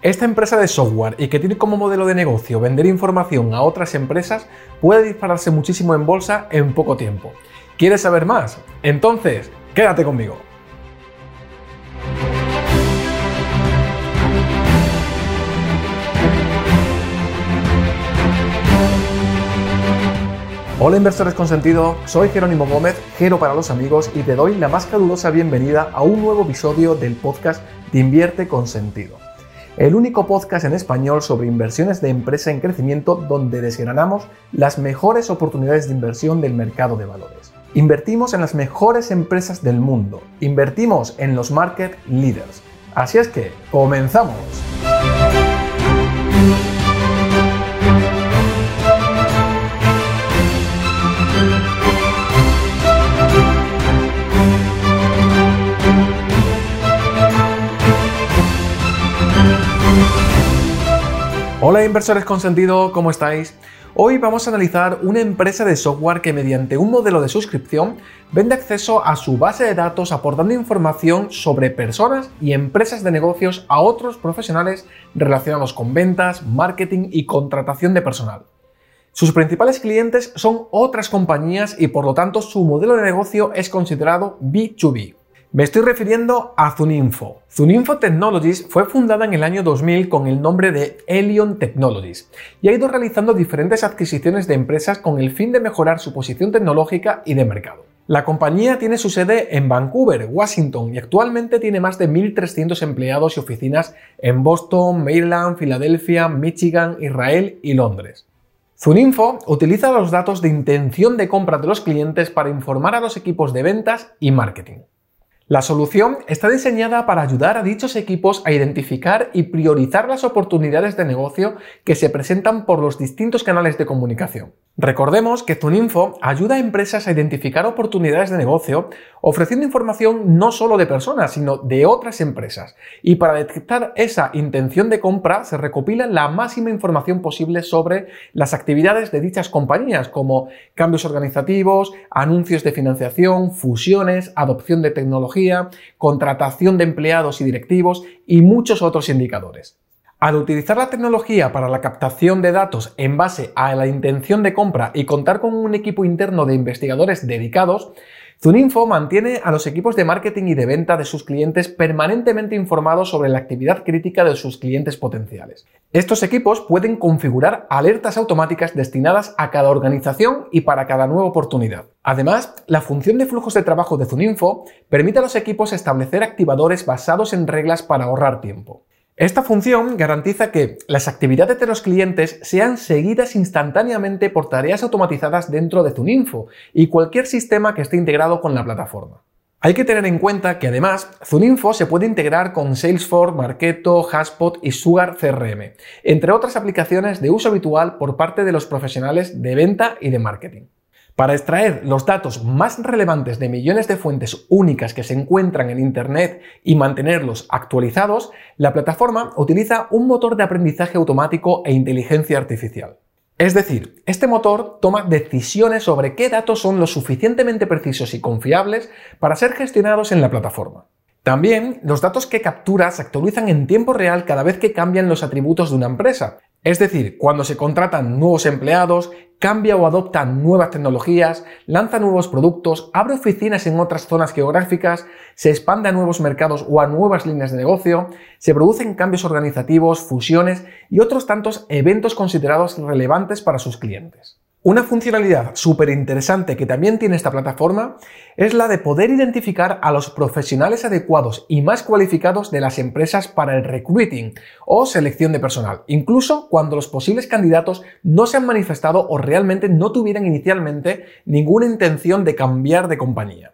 Esta empresa de software y que tiene como modelo de negocio vender información a otras empresas puede dispararse muchísimo en bolsa en poco tiempo. ¿Quieres saber más? Entonces, quédate conmigo. Hola inversores con sentido, soy Jerónimo Gómez, Gero para los amigos y te doy la más calurosa bienvenida a un nuevo episodio del podcast de Invierte con sentido. El único podcast en español sobre inversiones de empresa en crecimiento donde desgranamos las mejores oportunidades de inversión del mercado de valores. Invertimos en las mejores empresas del mundo, invertimos en los market leaders. Así es que, comenzamos. Hola inversores con sentido, ¿cómo estáis? Hoy vamos a analizar una empresa de software que mediante un modelo de suscripción vende acceso a su base de datos aportando información sobre personas y empresas de negocios a otros profesionales relacionados con ventas, marketing y contratación de personal. Sus principales clientes son otras compañías y por lo tanto su modelo de negocio es considerado B2B. Me estoy refiriendo a Zuninfo. Zuninfo Technologies fue fundada en el año 2000 con el nombre de Elion Technologies y ha ido realizando diferentes adquisiciones de empresas con el fin de mejorar su posición tecnológica y de mercado. La compañía tiene su sede en Vancouver, Washington y actualmente tiene más de 1.300 empleados y oficinas en Boston, Maryland, Filadelfia, Michigan, Israel y Londres. Zuninfo utiliza los datos de intención de compra de los clientes para informar a los equipos de ventas y marketing. La solución está diseñada para ayudar a dichos equipos a identificar y priorizar las oportunidades de negocio que se presentan por los distintos canales de comunicación. Recordemos que Zuninfo ayuda a empresas a identificar oportunidades de negocio ofreciendo información no solo de personas, sino de otras empresas. Y para detectar esa intención de compra se recopila la máxima información posible sobre las actividades de dichas compañías, como cambios organizativos, anuncios de financiación, fusiones, adopción de tecnología, contratación de empleados y directivos y muchos otros indicadores. Al utilizar la tecnología para la captación de datos en base a la intención de compra y contar con un equipo interno de investigadores dedicados, Zuninfo mantiene a los equipos de marketing y de venta de sus clientes permanentemente informados sobre la actividad crítica de sus clientes potenciales. Estos equipos pueden configurar alertas automáticas destinadas a cada organización y para cada nueva oportunidad. Además, la función de flujos de trabajo de Zuninfo permite a los equipos establecer activadores basados en reglas para ahorrar tiempo. Esta función garantiza que las actividades de los clientes sean seguidas instantáneamente por tareas automatizadas dentro de Zuninfo y cualquier sistema que esté integrado con la plataforma. Hay que tener en cuenta que además Zuninfo se puede integrar con Salesforce, Marketo, Haspot y Sugar CRM, entre otras aplicaciones de uso habitual por parte de los profesionales de venta y de marketing. Para extraer los datos más relevantes de millones de fuentes únicas que se encuentran en Internet y mantenerlos actualizados, la plataforma utiliza un motor de aprendizaje automático e inteligencia artificial. Es decir, este motor toma decisiones sobre qué datos son lo suficientemente precisos y confiables para ser gestionados en la plataforma. También los datos que captura se actualizan en tiempo real cada vez que cambian los atributos de una empresa, es decir, cuando se contratan nuevos empleados, cambia o adopta nuevas tecnologías, lanza nuevos productos, abre oficinas en otras zonas geográficas, se expande a nuevos mercados o a nuevas líneas de negocio, se producen cambios organizativos, fusiones y otros tantos eventos considerados relevantes para sus clientes. Una funcionalidad súper interesante que también tiene esta plataforma es la de poder identificar a los profesionales adecuados y más cualificados de las empresas para el recruiting o selección de personal, incluso cuando los posibles candidatos no se han manifestado o realmente no tuvieran inicialmente ninguna intención de cambiar de compañía.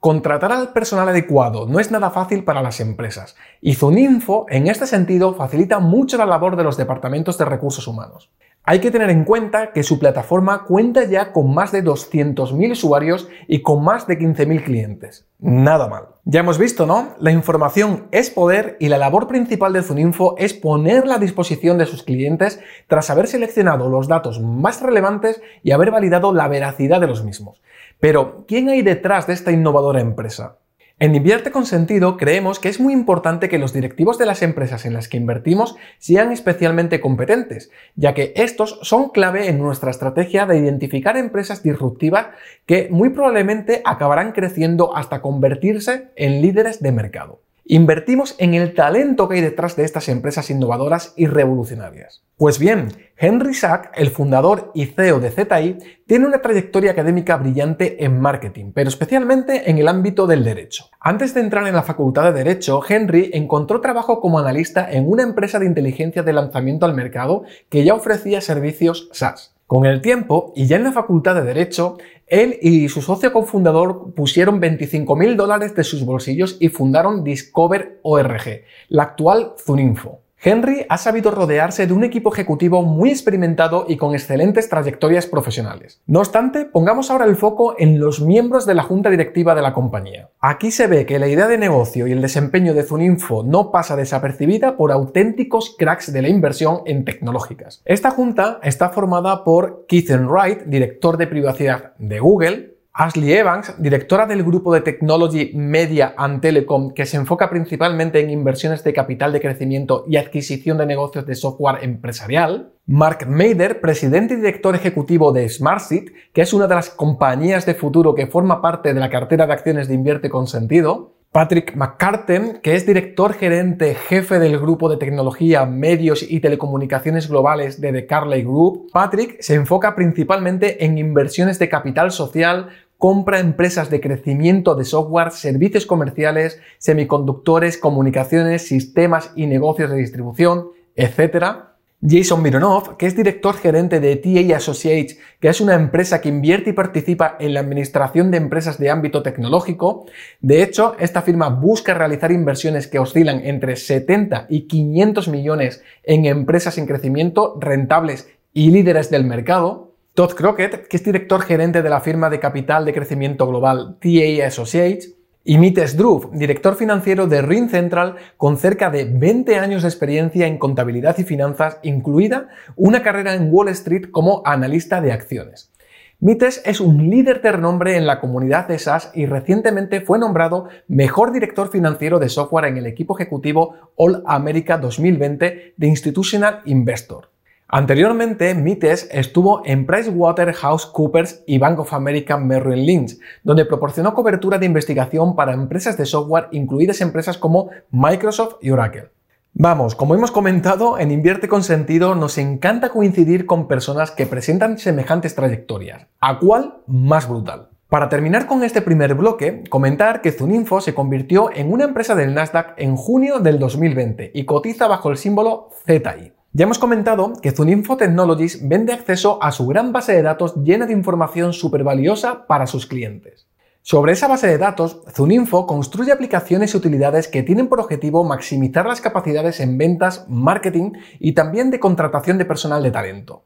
Contratar al personal adecuado no es nada fácil para las empresas y Zuninfo en este sentido facilita mucho la labor de los departamentos de recursos humanos. Hay que tener en cuenta que su plataforma cuenta ya con más de 200.000 usuarios y con más de 15.000 clientes. Nada mal. Ya hemos visto, ¿no? La información es poder y la labor principal de Zuninfo es ponerla a disposición de sus clientes tras haber seleccionado los datos más relevantes y haber validado la veracidad de los mismos. Pero, ¿quién hay detrás de esta innovadora empresa? En Invierte con Sentido creemos que es muy importante que los directivos de las empresas en las que invertimos sean especialmente competentes, ya que estos son clave en nuestra estrategia de identificar empresas disruptivas que muy probablemente acabarán creciendo hasta convertirse en líderes de mercado. Invertimos en el talento que hay detrás de estas empresas innovadoras y revolucionarias. Pues bien, Henry Sack, el fundador y CEO de ZI, tiene una trayectoria académica brillante en marketing, pero especialmente en el ámbito del derecho. Antes de entrar en la facultad de Derecho, Henry encontró trabajo como analista en una empresa de inteligencia de lanzamiento al mercado que ya ofrecía servicios SaaS. Con el tiempo, y ya en la facultad de Derecho, él y su socio cofundador pusieron 25 mil dólares de sus bolsillos y fundaron Discover ORG, la actual Zuninfo. Henry ha sabido rodearse de un equipo ejecutivo muy experimentado y con excelentes trayectorias profesionales. No obstante, pongamos ahora el foco en los miembros de la junta directiva de la compañía. Aquí se ve que la idea de negocio y el desempeño de Zuninfo no pasa desapercibida por auténticos cracks de la inversión en tecnológicas. Esta junta está formada por Keith Wright, director de privacidad de Google, Ashley Evans, directora del grupo de Technology Media and Telecom, que se enfoca principalmente en inversiones de capital de crecimiento y adquisición de negocios de software empresarial. Mark Mader, presidente y director ejecutivo de SmartSeed, que es una de las compañías de futuro que forma parte de la cartera de acciones de Invierte con Sentido. Patrick McCarten, que es director gerente jefe del grupo de tecnología, medios y telecomunicaciones globales de The Carlyle Group. Patrick se enfoca principalmente en inversiones de capital social, compra empresas de crecimiento de software, servicios comerciales, semiconductores, comunicaciones, sistemas y negocios de distribución, etc. Jason Mironov, que es director gerente de TA Associates, que es una empresa que invierte y participa en la administración de empresas de ámbito tecnológico. De hecho, esta firma busca realizar inversiones que oscilan entre 70 y 500 millones en empresas en crecimiento rentables y líderes del mercado. Todd Crockett, que es director gerente de la firma de capital de crecimiento global TA Associates, y Mites Druv, director financiero de Ring Central con cerca de 20 años de experiencia en contabilidad y finanzas, incluida una carrera en Wall Street como analista de acciones. Mites es un líder de renombre en la comunidad de SaaS y recientemente fue nombrado mejor director financiero de software en el equipo ejecutivo All America 2020 de Institutional Investor. Anteriormente, Mites estuvo en PricewaterhouseCoopers y Bank of America Merrill Lynch, donde proporcionó cobertura de investigación para empresas de software, incluidas empresas como Microsoft y Oracle. Vamos, como hemos comentado, en Invierte con Sentido nos encanta coincidir con personas que presentan semejantes trayectorias. ¿A cuál más brutal? Para terminar con este primer bloque, comentar que Zuninfo se convirtió en una empresa del Nasdaq en junio del 2020 y cotiza bajo el símbolo ZI. Ya hemos comentado que Zuninfo Technologies vende acceso a su gran base de datos llena de información súper valiosa para sus clientes. Sobre esa base de datos, Zuninfo construye aplicaciones y utilidades que tienen por objetivo maximizar las capacidades en ventas, marketing y también de contratación de personal de talento.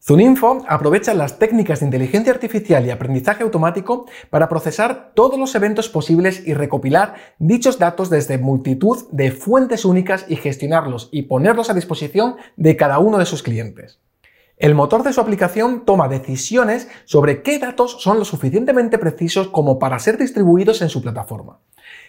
Zuninfo aprovecha las técnicas de inteligencia artificial y aprendizaje automático para procesar todos los eventos posibles y recopilar dichos datos desde multitud de fuentes únicas y gestionarlos y ponerlos a disposición de cada uno de sus clientes. El motor de su aplicación toma decisiones sobre qué datos son lo suficientemente precisos como para ser distribuidos en su plataforma.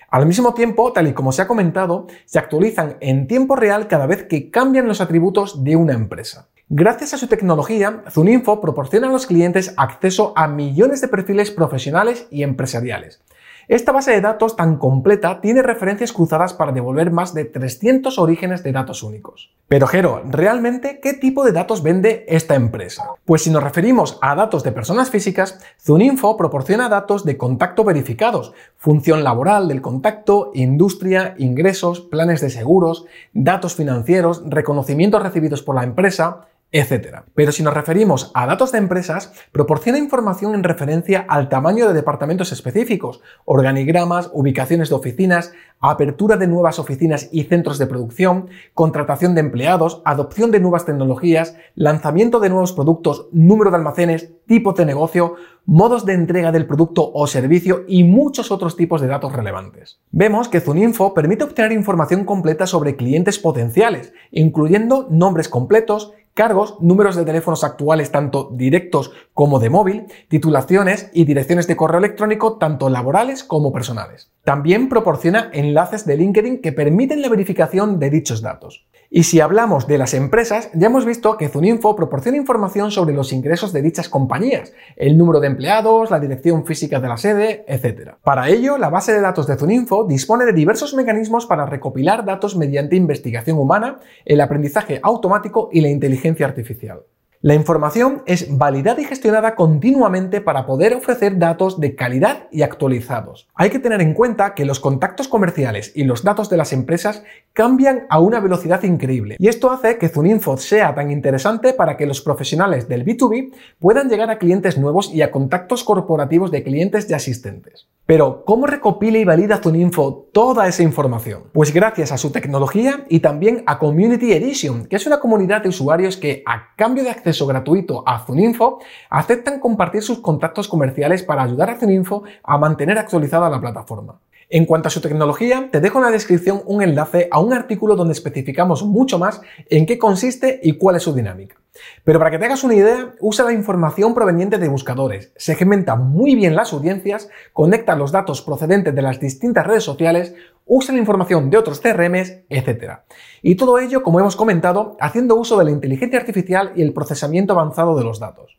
Al mismo tiempo, tal y como se ha comentado, se actualizan en tiempo real cada vez que cambian los atributos de una empresa. Gracias a su tecnología, Zuninfo proporciona a los clientes acceso a millones de perfiles profesionales y empresariales. Esta base de datos tan completa tiene referencias cruzadas para devolver más de 300 orígenes de datos únicos. Pero Jero, ¿realmente qué tipo de datos vende esta empresa? Pues si nos referimos a datos de personas físicas, Zuninfo proporciona datos de contacto verificados, función laboral del contacto, industria, ingresos, planes de seguros, datos financieros, reconocimientos recibidos por la empresa, etc. Pero si nos referimos a datos de empresas, proporciona información en referencia al tamaño de departamentos específicos, organigramas, ubicaciones de oficinas, apertura de nuevas oficinas y centros de producción, contratación de empleados, adopción de nuevas tecnologías, lanzamiento de nuevos productos, número de almacenes, tipo de negocio, modos de entrega del producto o servicio y muchos otros tipos de datos relevantes. Vemos que Zuninfo permite obtener información completa sobre clientes potenciales, incluyendo nombres completos, cargos, números de teléfonos actuales tanto directos como de móvil, titulaciones y direcciones de correo electrónico tanto laborales como personales. También proporciona enlaces de LinkedIn que permiten la verificación de dichos datos. Y si hablamos de las empresas, ya hemos visto que Zuninfo proporciona información sobre los ingresos de dichas compañías, el número de empleados, la dirección física de la sede, etc. Para ello, la base de datos de Zuninfo dispone de diversos mecanismos para recopilar datos mediante investigación humana, el aprendizaje automático y la inteligencia artificial. La información es validada y gestionada continuamente para poder ofrecer datos de calidad y actualizados. Hay que tener en cuenta que los contactos comerciales y los datos de las empresas cambian a una velocidad increíble y esto hace que Zuninfo sea tan interesante para que los profesionales del B2B puedan llegar a clientes nuevos y a contactos corporativos de clientes y asistentes. Pero, ¿cómo recopila y valida Zuninfo toda esa información? Pues gracias a su tecnología y también a Community Edition, que es una comunidad de usuarios que, a cambio de acceso gratuito a Zuninfo, aceptan compartir sus contactos comerciales para ayudar a Zuninfo a mantener actualizada la plataforma. En cuanto a su tecnología, te dejo en la descripción un enlace a un artículo donde especificamos mucho más en qué consiste y cuál es su dinámica. Pero para que te hagas una idea, usa la información proveniente de buscadores, segmenta muy bien las audiencias, conecta los datos procedentes de las distintas redes sociales, usa la información de otros CRMs, etc. Y todo ello, como hemos comentado, haciendo uso de la inteligencia artificial y el procesamiento avanzado de los datos.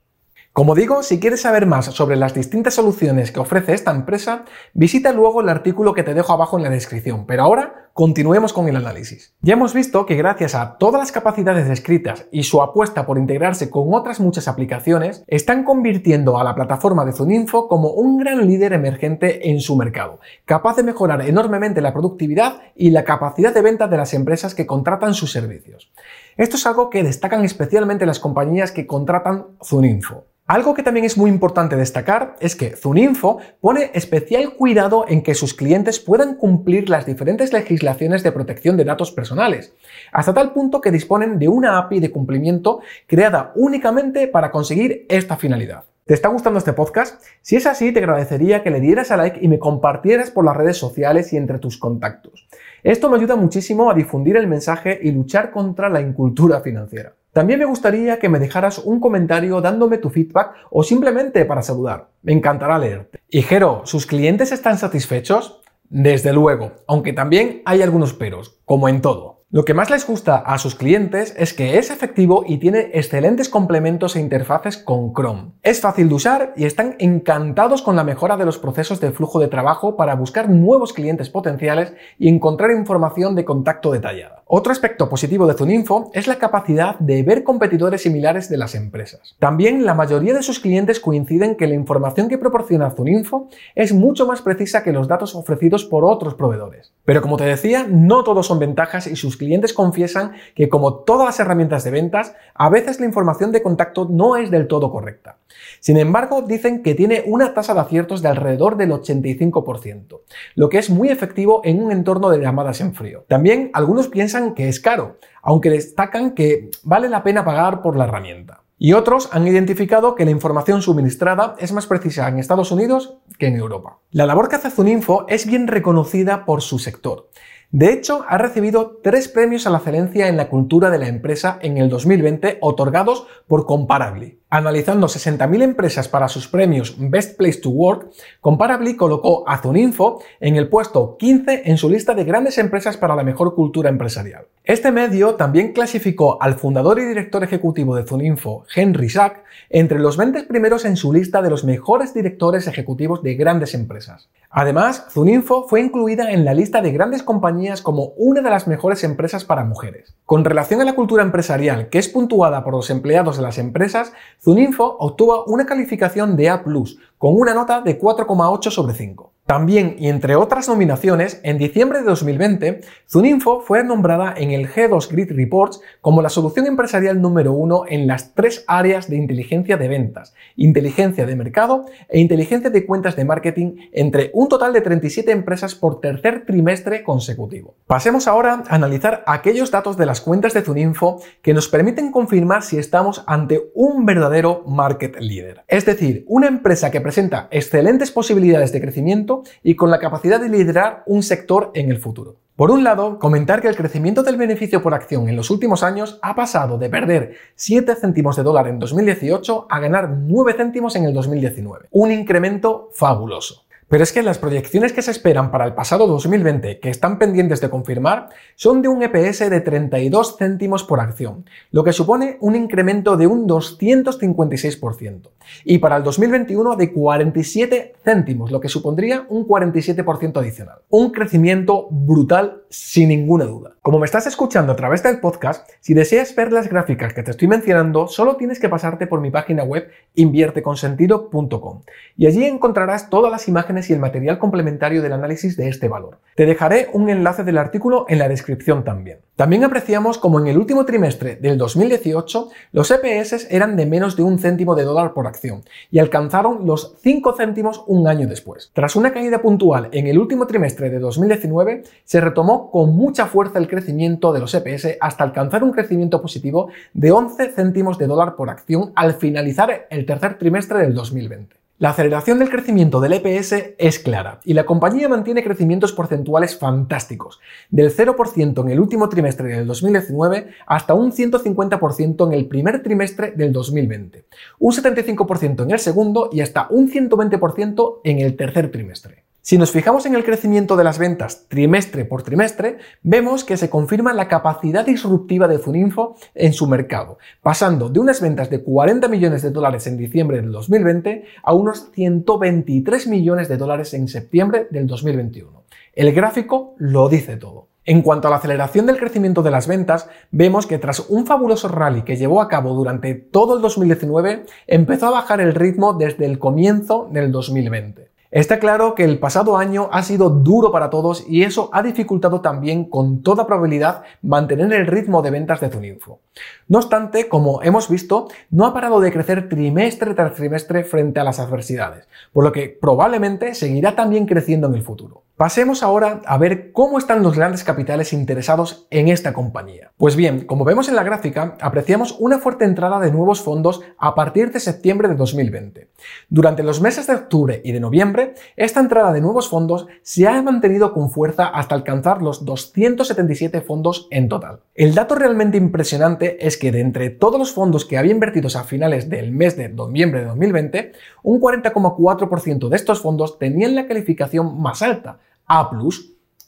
Como digo, si quieres saber más sobre las distintas soluciones que ofrece esta empresa, visita luego el artículo que te dejo abajo en la descripción, pero ahora continuemos con el análisis. Ya hemos visto que gracias a todas las capacidades descritas y su apuesta por integrarse con otras muchas aplicaciones, están convirtiendo a la plataforma de Zuninfo como un gran líder emergente en su mercado, capaz de mejorar enormemente la productividad y la capacidad de venta de las empresas que contratan sus servicios. Esto es algo que destacan especialmente las compañías que contratan Zuninfo. Algo que también es muy importante destacar es que Zuninfo pone especial cuidado en que sus clientes puedan cumplir las diferentes legislaciones de protección de datos personales, hasta tal punto que disponen de una API de cumplimiento creada únicamente para conseguir esta finalidad. ¿Te está gustando este podcast? Si es así, te agradecería que le dieras a like y me compartieras por las redes sociales y entre tus contactos. Esto me ayuda muchísimo a difundir el mensaje y luchar contra la incultura financiera. También me gustaría que me dejaras un comentario dándome tu feedback o simplemente para saludar. Me encantará leerte. Y Jero, ¿sus clientes están satisfechos? Desde luego, aunque también hay algunos peros, como en todo. Lo que más les gusta a sus clientes es que es efectivo y tiene excelentes complementos e interfaces con Chrome. Es fácil de usar y están encantados con la mejora de los procesos de flujo de trabajo para buscar nuevos clientes potenciales y encontrar información de contacto detallada. Otro aspecto positivo de Zuninfo es la capacidad de ver competidores similares de las empresas. También la mayoría de sus clientes coinciden que la información que proporciona Zuninfo es mucho más precisa que los datos ofrecidos por otros proveedores. Pero como te decía, no todos son ventajas y sus clientes confiesan que como todas las herramientas de ventas, a veces la información de contacto no es del todo correcta. Sin embargo, dicen que tiene una tasa de aciertos de alrededor del 85%, lo que es muy efectivo en un entorno de llamadas en frío. También algunos piensan que es caro, aunque destacan que vale la pena pagar por la herramienta. Y otros han identificado que la información suministrada es más precisa en Estados Unidos que en Europa. La labor que hace Zuninfo es bien reconocida por su sector. De hecho, ha recibido tres premios a la excelencia en la cultura de la empresa en el 2020 otorgados por Comparably. Analizando 60.000 empresas para sus premios Best Place to Work, Comparably colocó a Zuninfo en el puesto 15 en su lista de grandes empresas para la mejor cultura empresarial. Este medio también clasificó al fundador y director ejecutivo de Zuninfo, Henry Sack, entre los 20 primeros en su lista de los mejores directores ejecutivos de grandes empresas. Además, Zuninfo fue incluida en la lista de grandes compañías como una de las mejores empresas para mujeres. Con relación a la cultura empresarial, que es puntuada por los empleados de las empresas, Zuninfo obtuvo una calificación de A+, con una nota de 4,8 sobre 5. También, y entre otras nominaciones, en diciembre de 2020, Zuninfo fue nombrada en el G2 Grid Reports como la solución empresarial número uno en las tres áreas de inteligencia de ventas, inteligencia de mercado e inteligencia de cuentas de marketing entre un total de 37 empresas por tercer trimestre consecutivo. Pasemos ahora a analizar aquellos datos de las cuentas de Zuninfo que nos permiten confirmar si estamos ante un verdadero market leader, es decir, una empresa que presenta excelentes posibilidades de crecimiento y con la capacidad de liderar un sector en el futuro. Por un lado, comentar que el crecimiento del beneficio por acción en los últimos años ha pasado de perder 7 céntimos de dólar en 2018 a ganar 9 céntimos en el 2019. Un incremento fabuloso. Pero es que las proyecciones que se esperan para el pasado 2020, que están pendientes de confirmar, son de un EPS de 32 céntimos por acción, lo que supone un incremento de un 256%. Y para el 2021 de 47 céntimos, lo que supondría un 47% adicional. Un crecimiento brutal sin ninguna duda. Como me estás escuchando a través del podcast, si deseas ver las gráficas que te estoy mencionando, solo tienes que pasarte por mi página web invierteconsentido.com y allí encontrarás todas las imágenes y el material complementario del análisis de este valor. Te dejaré un enlace del artículo en la descripción también. También apreciamos como en el último trimestre del 2018 los EPS eran de menos de un céntimo de dólar por acción y alcanzaron los 5 céntimos un año después. Tras una caída puntual en el último trimestre de 2019, se retomó con mucha fuerza el crecimiento de los EPS hasta alcanzar un crecimiento positivo de 11 céntimos de dólar por acción al finalizar el tercer trimestre del 2020. La aceleración del crecimiento del EPS es clara y la compañía mantiene crecimientos porcentuales fantásticos, del 0% en el último trimestre del 2019 hasta un 150% en el primer trimestre del 2020, un 75% en el segundo y hasta un 120% en el tercer trimestre. Si nos fijamos en el crecimiento de las ventas trimestre por trimestre, vemos que se confirma la capacidad disruptiva de Zuninfo en su mercado, pasando de unas ventas de 40 millones de dólares en diciembre del 2020 a unos 123 millones de dólares en septiembre del 2021. El gráfico lo dice todo. En cuanto a la aceleración del crecimiento de las ventas, vemos que tras un fabuloso rally que llevó a cabo durante todo el 2019, empezó a bajar el ritmo desde el comienzo del 2020. Está claro que el pasado año ha sido duro para todos y eso ha dificultado también con toda probabilidad mantener el ritmo de ventas de Zuninfo. No obstante, como hemos visto, no ha parado de crecer trimestre tras trimestre frente a las adversidades, por lo que probablemente seguirá también creciendo en el futuro. Pasemos ahora a ver cómo están los grandes capitales interesados en esta compañía. Pues bien, como vemos en la gráfica, apreciamos una fuerte entrada de nuevos fondos a partir de septiembre de 2020. Durante los meses de octubre y de noviembre, esta entrada de nuevos fondos se ha mantenido con fuerza hasta alcanzar los 277 fondos en total. El dato realmente impresionante es que de entre todos los fondos que había invertidos a finales del mes de noviembre de 2020, un 40,4% de estos fondos tenían la calificación más alta, a+,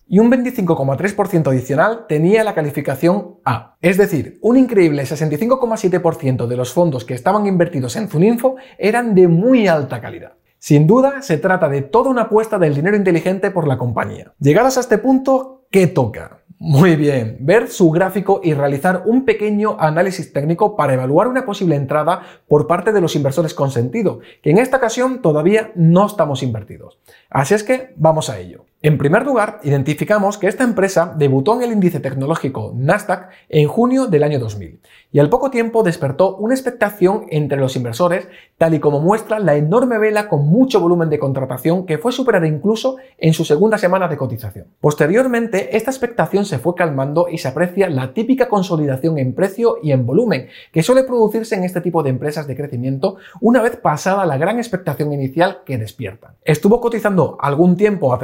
y un 25,3% adicional tenía la calificación A. Es decir, un increíble 65,7% de los fondos que estaban invertidos en Zuninfo eran de muy alta calidad. Sin duda, se trata de toda una apuesta del dinero inteligente por la compañía. Llegados a este punto, ¿qué toca? Muy bien, ver su gráfico y realizar un pequeño análisis técnico para evaluar una posible entrada por parte de los inversores con sentido, que en esta ocasión todavía no estamos invertidos. Así es que vamos a ello. En primer lugar, identificamos que esta empresa debutó en el índice tecnológico Nasdaq en junio del año 2000 y al poco tiempo despertó una expectación entre los inversores, tal y como muestra la enorme vela con mucho volumen de contratación que fue superada incluso en su segunda semana de cotización. Posteriormente, esta expectación se fue calmando y se aprecia la típica consolidación en precio y en volumen que suele producirse en este tipo de empresas de crecimiento una vez pasada la gran expectación inicial que despiertan. Estuvo cotizando algún tiempo a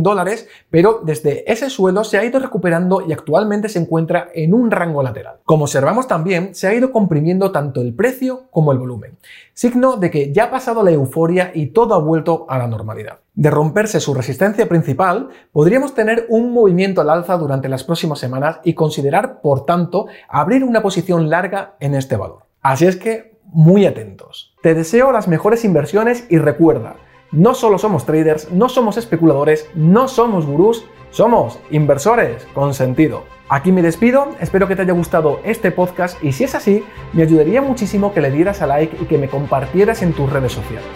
31 dólares, pero desde ese suelo se ha ido recuperando y actualmente se encuentra en un rango lateral. Como observamos también, se ha ido comprimiendo tanto el precio como el volumen, signo de que ya ha pasado la euforia y todo ha vuelto a la normalidad. De romperse su resistencia principal, podríamos tener un movimiento al alza durante las próximas semanas y considerar, por tanto, abrir una posición larga en este valor. Así es que, muy atentos. Te deseo las mejores inversiones y recuerda, no solo somos traders, no somos especuladores, no somos gurús, somos inversores con sentido. Aquí me despido, espero que te haya gustado este podcast y si es así, me ayudaría muchísimo que le dieras a like y que me compartieras en tus redes sociales.